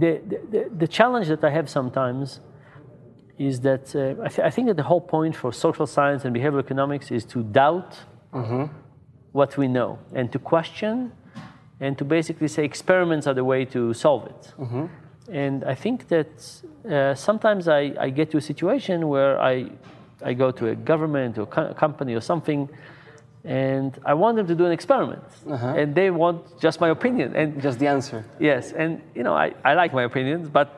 the, the, the challenge that I have sometimes is that uh, I, th- I, think that the whole point for social science and behavioral economics is to doubt mm-hmm. what we know and to question and to basically say experiments are the way to solve it. Mm-hmm. And I think that uh, sometimes I, I, get to a situation where I, I go to a government or co- company or something and I want them to do an experiment, uh-huh. and they want just my opinion and just the answer. Yes, and you know I, I like my opinions, but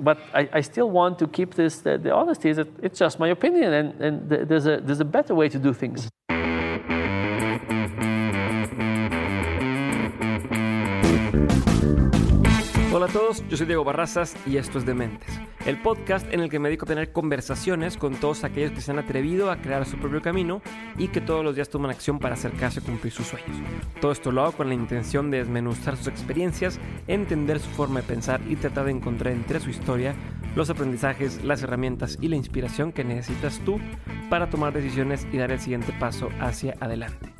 but I, I still want to keep this the, the honesty that it's just my opinion, and, and there's a there's a better way to do things. Hola a todos, yo soy Diego Barrazas y esto es Dementes, el podcast en el que me dedico a tener conversaciones con todos aquellos que se han atrevido a crear su propio camino y que todos los días toman acción para acercarse a cumplir sus sueños. Todo esto lo hago con la intención de desmenuzar sus experiencias, entender su forma de pensar y tratar de encontrar entre su historia los aprendizajes, las herramientas y la inspiración que necesitas tú para tomar decisiones y dar el siguiente paso hacia adelante.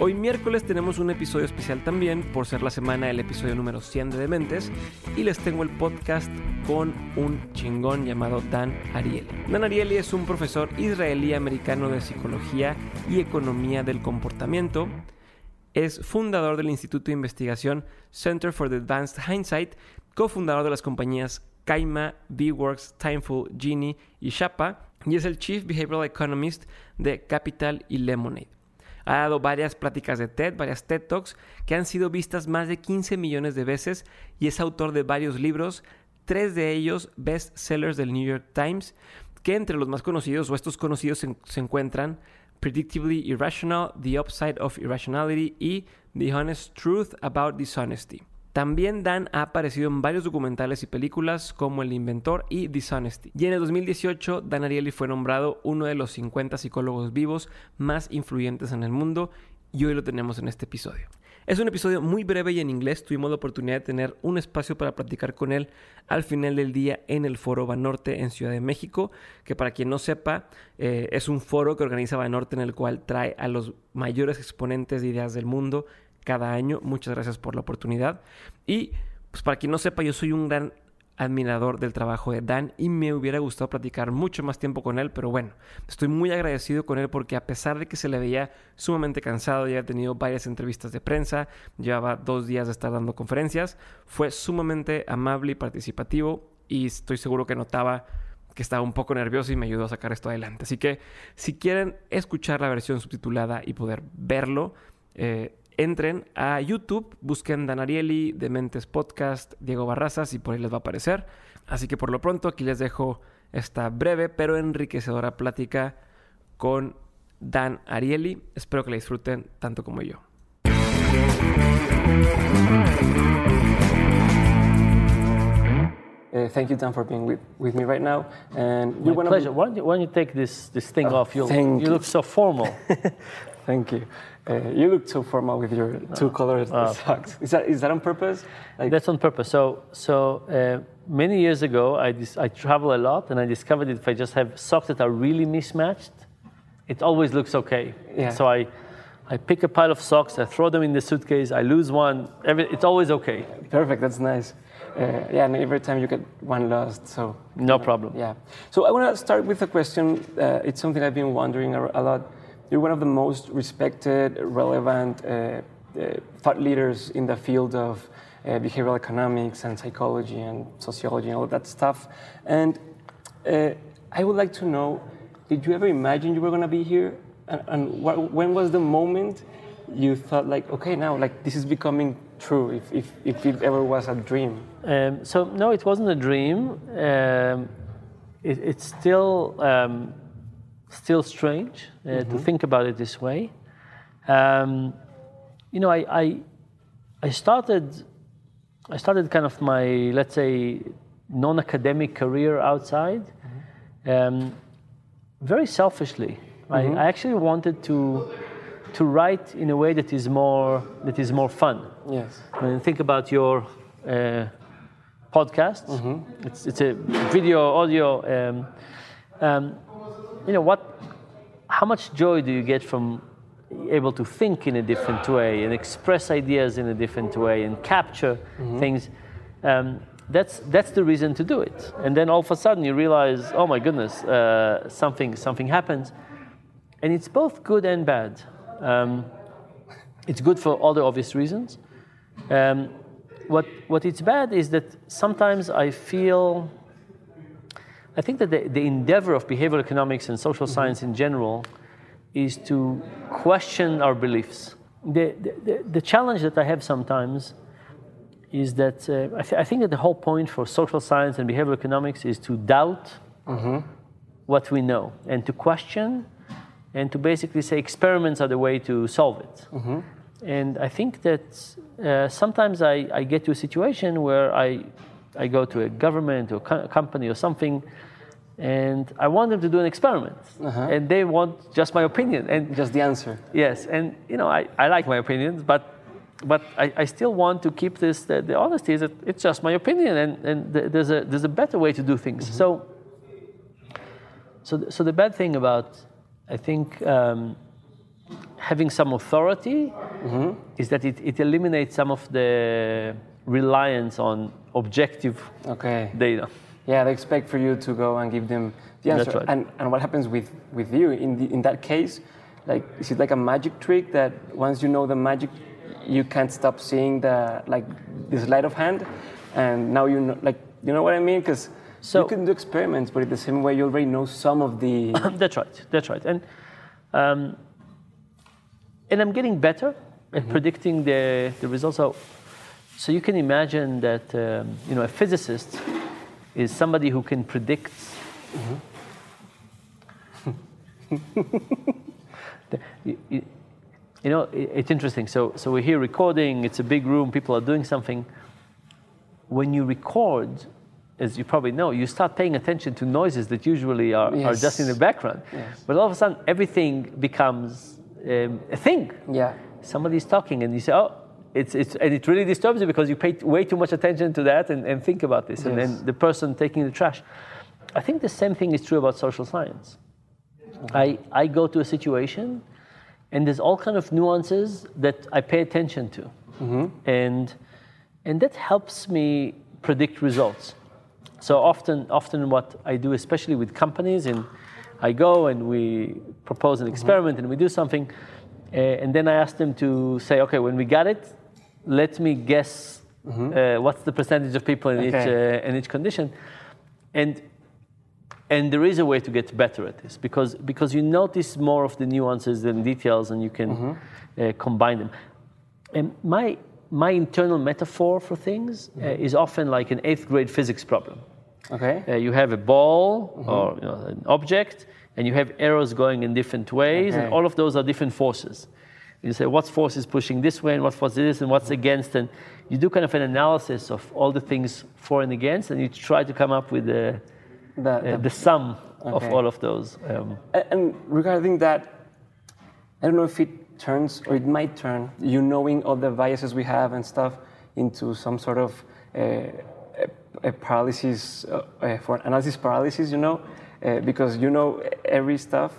Hoy miércoles tenemos un episodio especial también por ser la semana del episodio número 100 de Dementes y les tengo el podcast con un chingón llamado Dan Ariely. Dan Ariely es un profesor israelí americano de psicología y economía del comportamiento. Es fundador del Instituto de Investigación Center for the Advanced Hindsight, cofundador de las compañías Kaima, B-Works, Timeful, Genie y Shapa, y es el Chief Behavioral Economist de Capital y Lemonade. Ha dado varias pláticas de TED, varias TED Talks, que han sido vistas más de 15 millones de veces y es autor de varios libros, tres de ellos bestsellers del New York Times, que entre los más conocidos o estos conocidos se, se encuentran Predictably Irrational, The Upside of Irrationality y The Honest Truth About Dishonesty. También Dan ha aparecido en varios documentales y películas como El Inventor y Dishonesty. Y en el 2018, Dan Ariely fue nombrado uno de los 50 psicólogos vivos más influyentes en el mundo y hoy lo tenemos en este episodio. Es un episodio muy breve y en inglés. Tuvimos la oportunidad de tener un espacio para platicar con él al final del día en el foro Banorte en Ciudad de México, que para quien no sepa, eh, es un foro que organiza Banorte en el cual trae a los mayores exponentes de ideas del mundo cada año. Muchas gracias por la oportunidad. Y pues para quien no sepa, yo soy un gran admirador del trabajo de Dan y me hubiera gustado platicar mucho más tiempo con él, pero bueno, estoy muy agradecido con él porque a pesar de que se le veía sumamente cansado, ya ha tenido varias entrevistas de prensa, llevaba dos días de estar dando conferencias, fue sumamente amable y participativo y estoy seguro que notaba que estaba un poco nervioso y me ayudó a sacar esto adelante. Así que si quieren escuchar la versión subtitulada y poder verlo, eh, entren a YouTube, busquen Danarieli, Dementes Podcast, Diego Barrazas y por ahí les va a aparecer. Así que por lo pronto aquí les dejo esta breve pero enriquecedora plática con Dan Ariely. Espero que la disfruten tanto como yo. Uh, thank you, Dan, for being with, with me right now. And My pleasure. Why don't, you, why don't you take this, this thing oh, off? you you look so formal. thank you. Uh, you look so formal with your two colored uh, socks. Is that is that on purpose? Like that's on purpose. So so uh, many years ago, I dis- I travel a lot, and I discovered that if I just have socks that are really mismatched, it always looks okay. Yeah. So I. I pick a pile of socks, I throw them in the suitcase, I lose one, every, it's always okay. Perfect, that's nice. Uh, yeah, and every time you get one lost, so. No problem. Yeah. So I want to start with a question. Uh, it's something I've been wondering a, a lot you're one of the most respected, relevant uh, uh, thought leaders in the field of uh, behavioral economics and psychology and sociology and all of that stuff. And uh, I would like to know did you ever imagine you were going to be here? And, and what, when was the moment you thought, like, okay, now, like, this is becoming true, if, if, if it ever was a dream? Um, so, no, it wasn't a dream. Um, it, it's still. Um, still strange uh, mm-hmm. to think about it this way. Um, you know, I, I, I started I started kind of my let's say non-academic career outside, mm-hmm. um, very selfishly. Mm-hmm. I, I actually wanted to to write in a way that is more that is more fun. Yes. When you think about your uh, podcast, mm-hmm. it's, it's a video, audio. Um, um, you know what how much joy do you get from able to think in a different way and express ideas in a different way and capture mm-hmm. things um, that's that's the reason to do it. And then all of a sudden you realize, oh my goodness, uh, something something happens, and it's both good and bad. Um, it's good for all the obvious reasons. Um, what what it's bad is that sometimes I feel. I think that the, the endeavor of behavioral economics and social science in general is to question our beliefs. The, the, the challenge that I have sometimes is that uh, I, th- I, think that the whole point for social science and behavioral economics is to doubt mm-hmm. what we know and to question and to basically say experiments are the way to solve it. Mm-hmm. And I think that uh, sometimes I, I, get to a situation where I, I go to a government or co- company or something and I want them to do an experiment, uh-huh. and they want just my opinion and just the answer. Yes, and you know I, I like my opinions, but but I, I still want to keep this. The, the, honesty is that it's just my opinion, and, and there's a there's a better way to do things. Mm-hmm. So so so the bad thing about I think um, having some authority mm-hmm. is that it, it eliminates some of the reliance on objective okay. data. Yeah, they expect for you to go and give them the answer. Right. And, and what happens with, with you in, the, in that case? Like, is it like a magic trick that once you know the magic, you can't stop seeing the like the sleight of hand, and now you know, like you know what I mean? Because so, you can do experiments, but in the same way, you already know some of the. that's right. That's right. And um, and I'm getting better at mm-hmm. predicting the the results. So, so you can imagine that um, you know a physicist is somebody who can predict. Mm-hmm. you, you, you, know, it, it's interesting. So, so we're here recording. It's a big room. People are doing something. When you record, as you probably know, you start paying attention to noises that usually are, yes. are just in the background. Yes. But all of a sudden, everything becomes um, a thing. Yeah. Somebody's talking, and you say, "Oh, it's, it's, and it really disturbs you because you pay way too much attention to that and, and think about this. Yes. And then the person taking the trash. I think the same thing is true about social science. Mm-hmm. I, I go to a situation and there's all kind of nuances that I pay attention to. Mm-hmm. And, and that helps me predict results. So often, often what I do, especially with companies, and I go and we propose an mm-hmm. experiment mm-hmm. and we do something, uh, and then I ask them to say, okay, when we got it, let me guess mm-hmm. uh, what's the percentage of people in okay. each uh, in each condition, and and there is a way to get better at this because because you notice more of the nuances and details and you can mm-hmm. uh, combine them. And my my internal metaphor for things uh, mm-hmm. is often like an eighth grade physics problem. Okay. Uh, you have a ball mm-hmm. or you know, an object, and you have arrows going in different ways, okay. and all of those are different forces. You say, what force is pushing this way, and what force is this, and what's against, and you do kind of an analysis of all the things for and against, and you try to come up with the, the, uh, the sum okay. of all of those. Um, and regarding that, I don't know if it turns, or it might turn, you knowing all the biases we have and stuff, into some sort of uh, paralysis, uh, uh for analysis paralysis, you know, uh, because you know every stuff.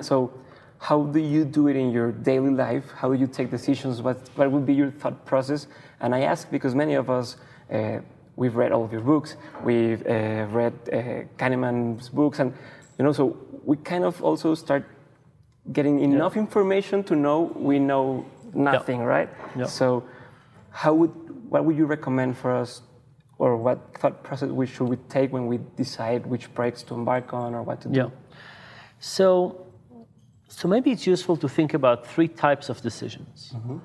so how do you do it in your daily life? How do you take decisions? What, what would be your thought process? And I ask because many of us, uh, we've read all of your books, we've uh, read uh, Kahneman's books, and you know, so we kind of also start getting enough yeah. information to know we know nothing, yeah. right? Yeah. So, how would what would you recommend for us, or what thought process we should we take when we decide which projects to embark on or what to do? Yeah. So so maybe it's useful to think about three types of decisions. Mm-hmm.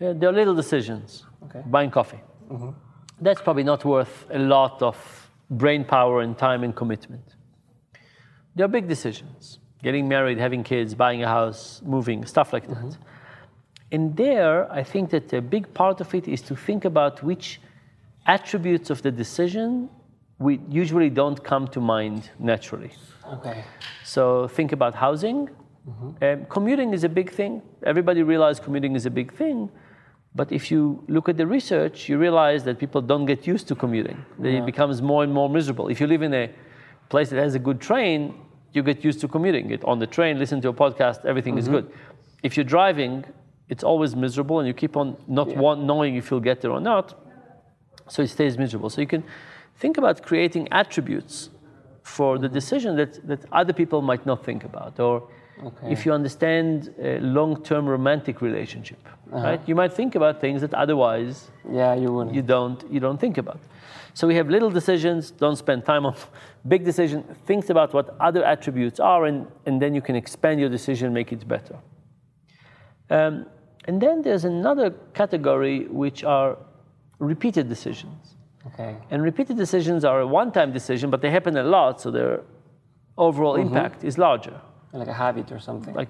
Yeah, there are little decisions. Okay. Buying coffee. Mm-hmm. That's probably not worth a lot of brain power and time and commitment. There are big decisions getting married, having kids, buying a house, moving, stuff like that. Mm-hmm. And there, I think that a big part of it is to think about which attributes of the decision we usually don't come to mind naturally. Okay. So think about housing Mm-hmm. Um, commuting is a big thing. Everybody realizes commuting is a big thing. But if you look at the research, you realize that people don't get used to commuting. Yeah. It becomes more and more miserable. If you live in a place that has a good train, you get used to commuting. Get on the train, listen to a podcast, everything mm-hmm. is good. If you're driving, it's always miserable, and you keep on not yeah. want, knowing if you'll get there or not. So it stays miserable. So you can think about creating attributes for the decision that, that other people might not think about. Or Okay. if you understand a long-term romantic relationship, Uh-huh. right? You might think about things that otherwise Yeah, you wouldn't. you don't you don't think about. So we have little decisions. Don't spend time on big decision. Think about what other attributes are, and, and then you can expand your decision, make it better. Um, and then there's another category which are repeated decisions. okay. And repeated decisions are a one-time decision, but they happen a lot, so their overall mm-hmm. impact is larger. Like a habit or something. Like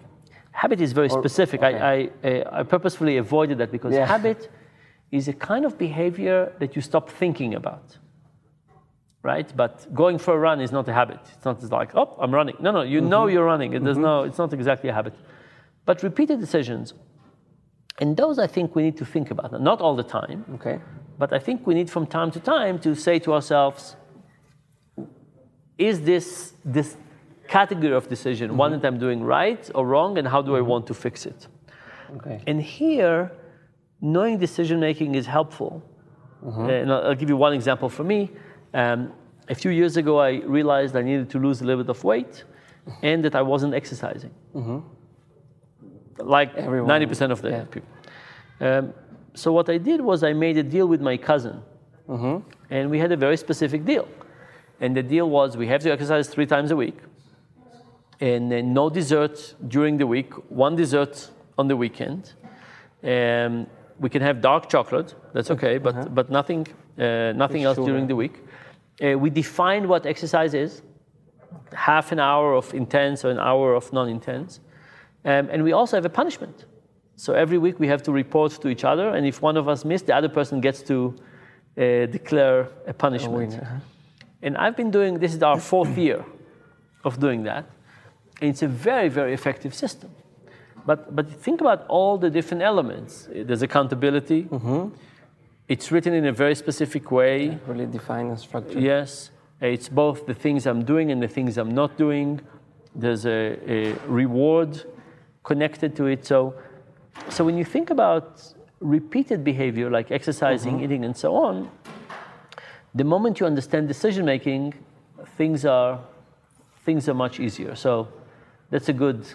habit is very specific. okay. I, I, I purposefully avoided that because Yeah. habit is a kind of behavior that you stop thinking about. Right? But going for a run is not a habit. It's not just like, oh, I'm running. No, no, you know mm-hmm. you're running. It does mm-hmm. no, it's not exactly a habit. But repeated decisions, and those I think we need to think about. Not all the time, okay. But I think we need from time to time to say to ourselves, is this this category of decision one that I'm doing right or wrong, and how do I want to fix it? Okay. And here, knowing decision making is helpful. Uh, and I'll, I'll give you one example for me. Um, a few years ago, I realized I needed to lose a little bit of weight and that I wasn't exercising. Like Everyone, 90% of the yeah. people. Um, so, what I did was I made a deal with my cousin. And we had a very specific deal. And the deal was we have to exercise three times a week and then no dessert during the week, one dessert on the weekend. Um, we can have dark chocolate, that's okay, but, but nothing, uh, nothing else during the week. Uh, we define what exercise is half an hour of intense or an hour of non intense. Um, and we also have a punishment. So every week we have to report to each other, and if one of us missed, the other person gets to uh, declare a punishment. huh? And I've been doing this is our fourth year of doing that. And it's a very, very effective system. But, but think about all the different elements. There's accountability. It's written in a very specific way. Really define and structure. Yes. It's both the things I'm doing and the things I'm not doing. There's a, a reward connected to it. So, so when you think about repeated behavior like exercising, eating, and so on, the moment you understand decision making, things are things are much easier. So that's a good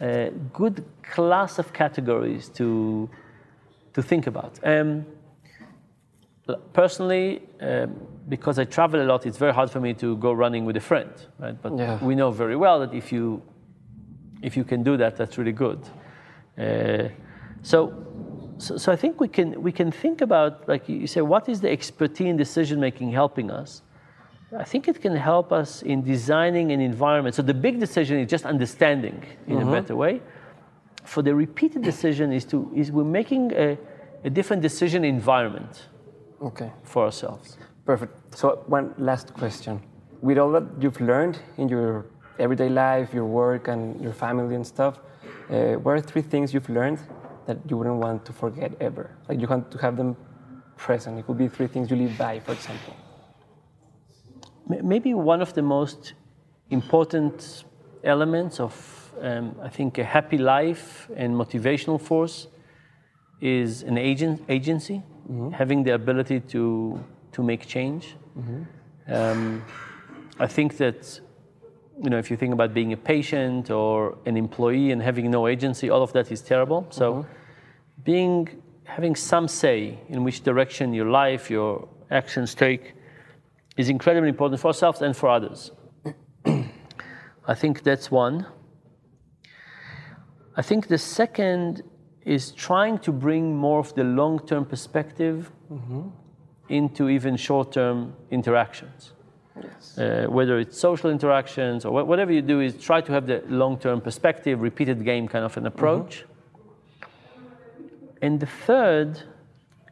uh, good class of categories to to think about. Um, personally, um, because I travel a lot, it's very hard for me to go running with a friend, right? But Yeah. we know very well that if you if you can do that, that's really good. Uh, so, so, so I think we can we can think about like you say, what is the expertise in decision making helping us? I think it can help us in designing an environment. So the big decision is just understanding in a better way. For the repeated decision is to is we're making a, a different decision environment Okay. for ourselves. Perfect. So one last question. With all that you've learned in your everyday life, your work, and your family and stuff, uh, what are three things you've learned that you wouldn't want to forget ever? Like you want to have them present. It could be three things you live by, for example. Maybe one of the most important elements of, um, I think, a happy life and motivational force is an agent, agency, having the ability to, to make change. Um, I think that, you know, if you think about being a patient or an employee and having no agency, all of that is terrible. So, mm-hmm. being having some say in which direction your life, your actions take, is incredibly important for ourselves and for others. I think that's one. I think the second is trying to bring more of the long term perspective mm-hmm. into even short term interactions. Yes. Uh, whether it's social interactions or wha- whatever you do, is try to have the long term perspective, repeated game kind of an approach. And the third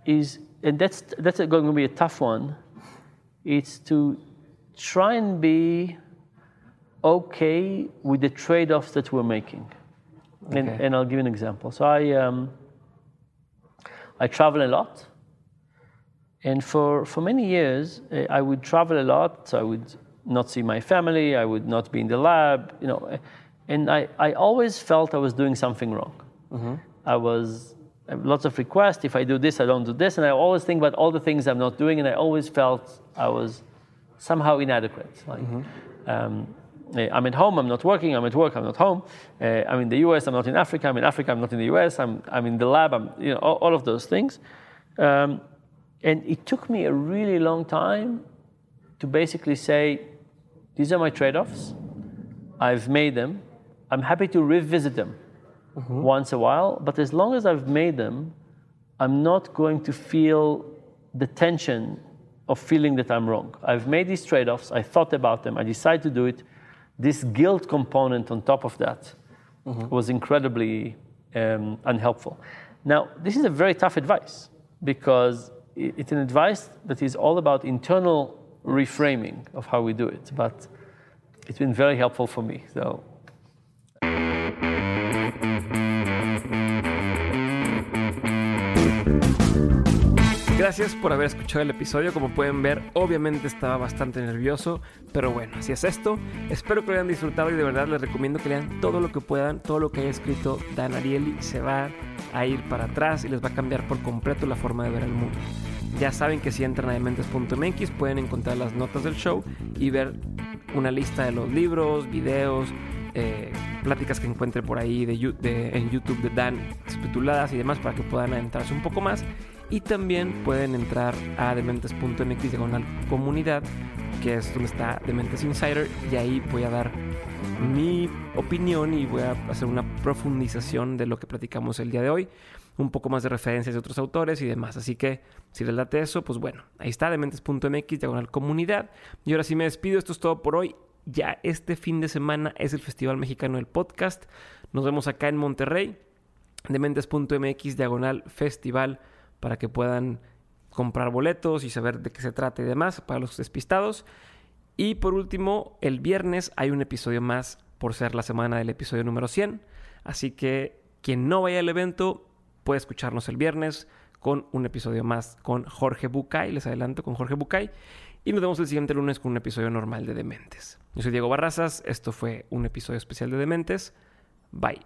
is, and that's, that's going to be a tough one, it's to try and be okay with the trade offs that we're making. And, Okay. and I'll give you an example. So I, um, I travel a lot. And for, for many years, uh, I would travel a lot. So I would not see my family. I would not be in the lab. You know, uh, and I, I always felt I was doing something wrong. I was I have lots of requests. If I do this, I don't do this. And I always think about all the things I'm not doing, and I always felt I was somehow inadequate. Like, um, eh, I'm at home, I'm not working, I'm at work, I'm not home. Uh, I'm in the US, I'm not in Africa, I'm in Africa, I'm not in the US, I'm, I'm in the lab, I'm, you know, all, all of those things. Um, and it took me a really long time to basically say, these are my trade offs. I've made them. I'm happy to revisit them mm-hmm. once a while, but as long as I've made them, I'm not going to feel the tension of feeling that I'm wrong. I've made these trade offs, I thought about them, I decided to do it. This guilt component on top of that mm-hmm. was incredibly um, unhelpful. Now, this is a very tough advice because it's an advice that is all about internal reframing of how we do it. But it's been very helpful for me. So. Gracias por haber escuchado el episodio. Como pueden ver, obviamente estaba bastante nervioso, pero bueno, así es esto. Espero que lo hayan disfrutado y de verdad les recomiendo que lean todo lo que puedan, todo lo que haya escrito Dan Ariely. Se va a ir para atrás y les va a cambiar por completo la forma de ver el mundo. Ya saben que si entran a dementes.mx pueden encontrar las notas del show y ver una lista de los libros, videos, eh, pláticas que encuentre por ahí en YouTube de Dan subtituladas y demás para que puedan adentrarse un poco más. Y también pueden entrar a dementes.mx diagonal comunidad, que es donde está Dementes Insider, y ahí voy a dar mi opinión y voy a hacer una profundización de lo que platicamos el día de hoy un poco más de referencias de otros autores y demás. Así que si les late eso, pues bueno, ahí está, dementes.mx, diagonal comunidad. Y ahora sí me despido, esto es todo por hoy. Ya este fin de semana es el Festival Mexicano del Podcast. Nos vemos acá en Monterrey, dementes.mx, diagonal festival, para que puedan comprar boletos y saber de qué se trata y demás para los despistados. Y por último, el viernes hay un episodio más por ser la semana del episodio número 100. Así que quien no vaya al evento, puede escucharnos el viernes con un episodio más con Jorge Bucay. Les adelanto con Jorge Bucay. Y nos vemos el siguiente lunes con un episodio normal de Dementes. Yo soy Diego Barrazas. Esto fue un episodio especial de Dementes. Bye.